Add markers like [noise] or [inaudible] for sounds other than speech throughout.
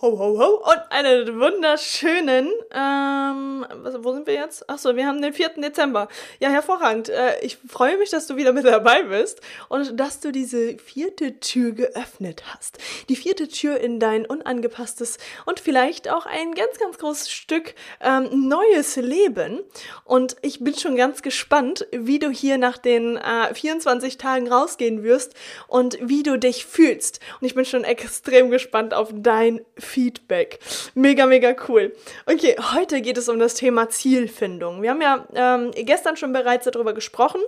Ho, ho, ho und einen wunderschönen, ähm, wo sind wir jetzt? Achso, wir haben den 4. Dezember. Ja, hervorragend. Äh, ich freue mich, dass du wieder mit dabei bist und dass du diese vierte Tür geöffnet hast. Die vierte Tür in dein unangepasstes und vielleicht auch ein ganz, ganz großes Stück ähm, neues Leben. Und ich bin schon ganz gespannt, wie du hier nach den äh, 24 Tagen rausgehen wirst und wie du dich fühlst. Und ich bin schon extrem gespannt auf dein Feedback. Mega, mega cool. Okay, heute geht es um das Thema Zielfindung. Wir haben ja ähm, gestern schon bereits darüber gesprochen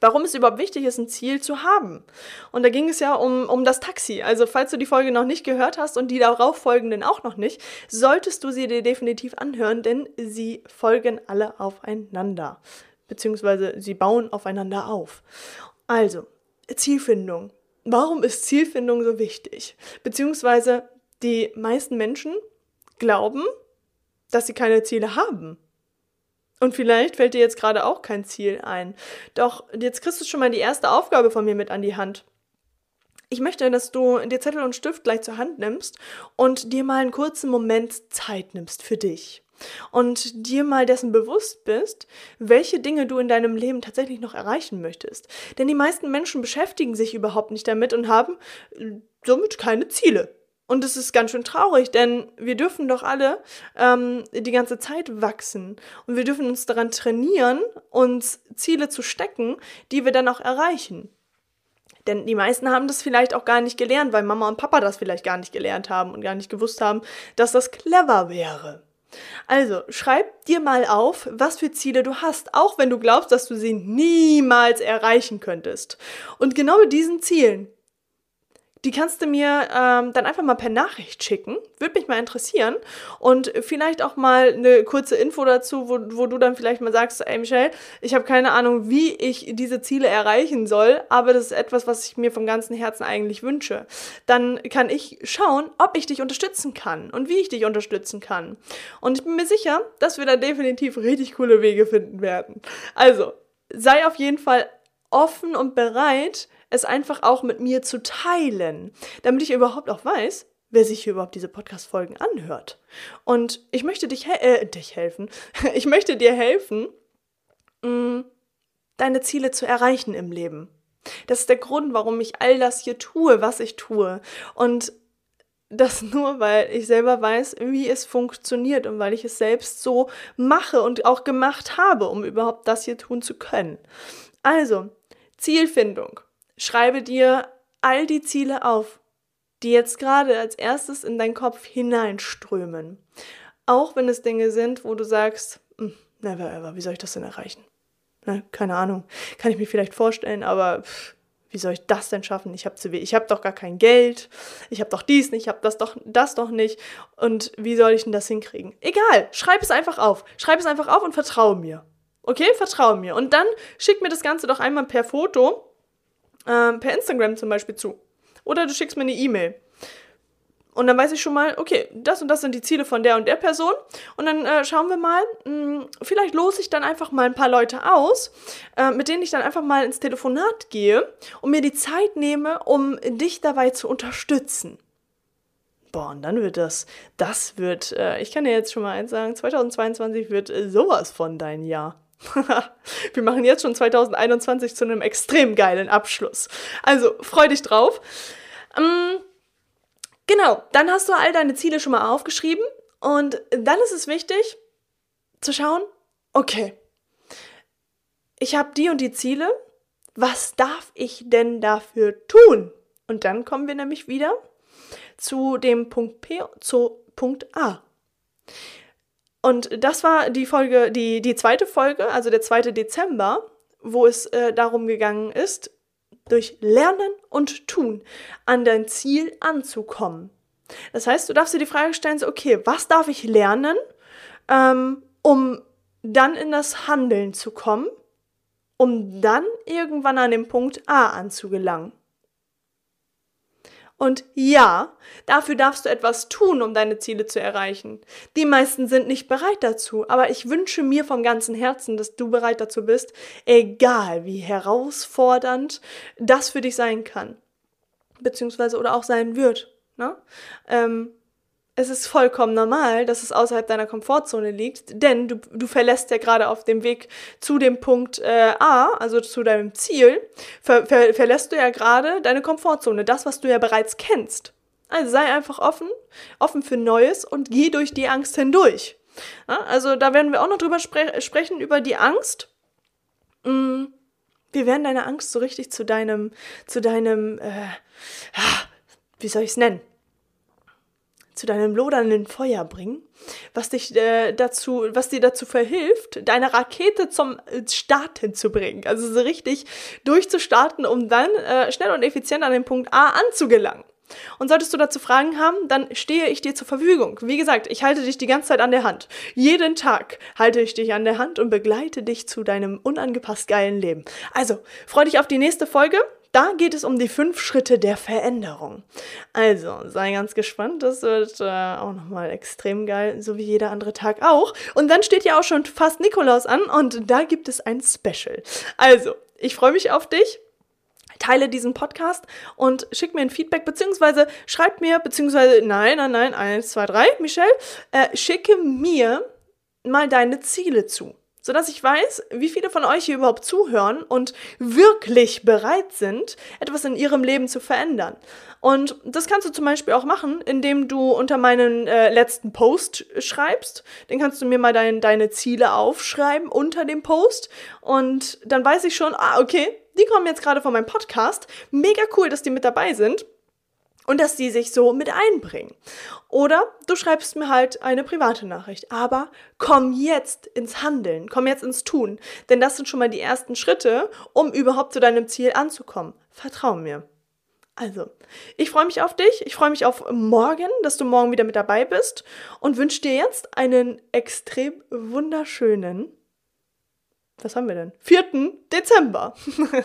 warum es überhaupt wichtig ist, ein Ziel zu haben. Und da ging es ja um, um das Taxi. Also falls du die Folge noch nicht gehört hast und die darauf folgenden auch noch nicht, solltest du sie dir definitiv anhören, denn sie folgen alle aufeinander. Beziehungsweise sie bauen aufeinander auf. Also, Zielfindung. Warum ist Zielfindung so wichtig? Beziehungsweise die meisten Menschen glauben, dass sie keine Ziele haben. Und vielleicht fällt dir jetzt gerade auch kein Ziel ein. Doch jetzt kriegst du schon mal die erste Aufgabe von mir mit an die Hand. Ich möchte, dass du dir Zettel und Stift gleich zur Hand nimmst und dir mal einen kurzen Moment Zeit nimmst für dich. Und dir mal dessen bewusst bist, welche Dinge du in deinem Leben tatsächlich noch erreichen möchtest. Denn die meisten Menschen beschäftigen sich überhaupt nicht damit und haben somit keine Ziele. Und es ist ganz schön traurig, denn wir dürfen doch alle ähm, die ganze Zeit wachsen. Und wir dürfen uns daran trainieren, uns Ziele zu stecken, die wir dann auch erreichen. Denn die meisten haben das vielleicht auch gar nicht gelernt, weil Mama und Papa das vielleicht gar nicht gelernt haben und gar nicht gewusst haben, dass das clever wäre. Also, schreib dir mal auf, was für Ziele du hast, auch wenn du glaubst, dass du sie niemals erreichen könntest. Und genau mit diesen Zielen die kannst du mir ähm, dann einfach mal per Nachricht schicken. Würde mich mal interessieren. Und vielleicht auch mal eine kurze Info dazu, wo, wo du dann vielleicht mal sagst, ey Michelle, ich habe keine Ahnung, wie ich diese Ziele erreichen soll, aber das ist etwas, was ich mir vom ganzen Herzen eigentlich wünsche. Dann kann ich schauen, ob ich dich unterstützen kann und wie ich dich unterstützen kann. Und ich bin mir sicher, dass wir da definitiv richtig coole Wege finden werden. Also, sei auf jeden Fall offen und bereit, es einfach auch mit mir zu teilen, damit ich überhaupt auch weiß, wer sich hier überhaupt diese Podcast-Folgen anhört. Und ich möchte dich, he äh, dich helfen, [laughs] ich möchte dir helfen, mm, deine Ziele zu erreichen im Leben. Das ist der Grund, warum ich all das hier tue, was ich tue. Und das [laughs] nur, weil ich selber weiß, wie es funktioniert und weil ich es selbst so mache und auch gemacht habe, um überhaupt das hier tun zu können. Also, Zielfindung. Schreibe dir all die Ziele auf, die jetzt gerade als erstes in deinen Kopf hineinströmen. Auch wenn es Dinge sind, wo du sagst, hm, never ever, wie soll ich das denn erreichen? Ne, keine Ahnung. Kann ich mir vielleicht vorstellen, aber pff, wie soll ich das denn schaffen? Ich habe zu ich habe doch gar kein Geld. Ich habe doch dies nicht, ich habe das doch das doch nicht und wie soll ich denn das hinkriegen? Egal, schreib es einfach auf. Schreib es einfach auf und vertraue mir. Okay, vertraue mir und dann schick mir das ganze doch einmal per Foto ähm, per Instagram zum Beispiel zu. Oder du schickst mir eine E-Mail. Und dann weiß ich schon mal, okay, das und das sind die Ziele von der und der Person. Und dann äh, schauen wir mal, mh, hm, vielleicht lose ich dann einfach mal ein paar Leute aus, äh, mit denen ich dann einfach mal ins Telefonat gehe und mir die Zeit nehme, um dich dabei zu unterstützen. Boah, und dann wird das, das wird, äh, ich kann dir jetzt schon mal eins sagen, 2022 wird sowas von dein Jahr. [laughs] Wir machen jetzt schon 2021 zu einem extrem geilen Abschluss. Also freu dich drauf. Ähm, genau, dann hast du all deine Ziele schon mal aufgeschrieben und dann ist es wichtig zu schauen, okay, ich habe die und die Ziele, was darf ich denn dafür tun? Und dann kommen wir nämlich wieder zu dem Punkt P, zu Punkt A. Und das war die Folge, die, die zweite Folge, also der 2. Dezember, wo es äh, darum gegangen ist, durch Lernen und Tun an dein Ziel anzukommen. Das heißt, du darfst dir die Frage stellen, so, okay, was darf ich lernen, ähm, um dann in das Handeln zu kommen um dann irgendwann an den Punkt A anzugelangen. Und ja, dafür darfst du etwas tun, um deine Ziele zu erreichen. Die meisten sind nicht bereit dazu, aber ich wünsche mir vom ganzen Herzen, dass du bereit dazu bist, egal wie herausfordernd das für dich sein kann, beziehungsweise oder auch sein wird. Ne? Ähm, es ist vollkommen normal, dass es außerhalb deiner Komfortzone liegt, denn du, du verlässt ja gerade auf dem Weg zu dem Punkt äh, A, also zu deinem Ziel, ver, ver, verlässt du ja gerade deine Komfortzone, das, was du ja bereits kennst. Also sei einfach offen, offen für Neues und geh durch die Angst hindurch. Ja, also da werden wir auch noch drüber spre sprechen, über die Angst. Mm, wir werden deine Angst so richtig zu deinem, zu deinem, äh, wie soll ich es nennen? Zu deinem lodernden Feuer bringen, was dich äh, dazu, was dir dazu verhilft, deine Rakete zum äh, Starten zu bringen. Also so richtig durchzustarten, um dann äh, schnell und effizient an den Punkt A anzugelangen. Und solltest du dazu Fragen haben, dann stehe ich dir zur Verfügung. Wie gesagt, ich halte dich die ganze Zeit an der Hand. Jeden Tag halte ich dich an der Hand und begleite dich zu deinem unangepasst geilen Leben. Also, freu dich auf die nächste Folge. Da geht es um die fünf Schritte der Veränderung. Also, sei ganz gespannt, das wird äh, auch nochmal extrem geil, so wie jeder andere Tag auch. Und dann steht ja auch schon fast Nikolaus an und da gibt es ein Special. Also, ich freue mich auf dich teile diesen Podcast und schick mir ein Feedback, beziehungsweise schreib mir, beziehungsweise, nein, nein, nein, eins, zwei, drei, Michelle, äh, schicke mir mal deine Ziele zu sodass ich weiß, wie viele von euch hier überhaupt zuhören und wirklich bereit sind, etwas in ihrem Leben zu verändern. Und das kannst du zum Beispiel auch machen, indem du unter meinen äh, letzten Post schreibst. Den kannst du mir mal dein, deine Ziele aufschreiben unter dem Post. Und dann weiß ich schon, ah, okay, die kommen jetzt gerade von meinem Podcast. Mega cool, dass die mit dabei sind und dass die sich so mit einbringen. Oder du schreibst mir halt eine private Nachricht. Aber komm jetzt ins Handeln, komm jetzt ins Tun. Denn das sind schon mal die ersten Schritte, um überhaupt zu deinem Ziel anzukommen. Vertrau mir. Also, ich freue mich auf dich. Ich freue mich auf morgen, dass du morgen wieder mit dabei bist und wünsche dir jetzt einen extrem wunderschönen, was haben wir denn? 4. Dezember. [laughs]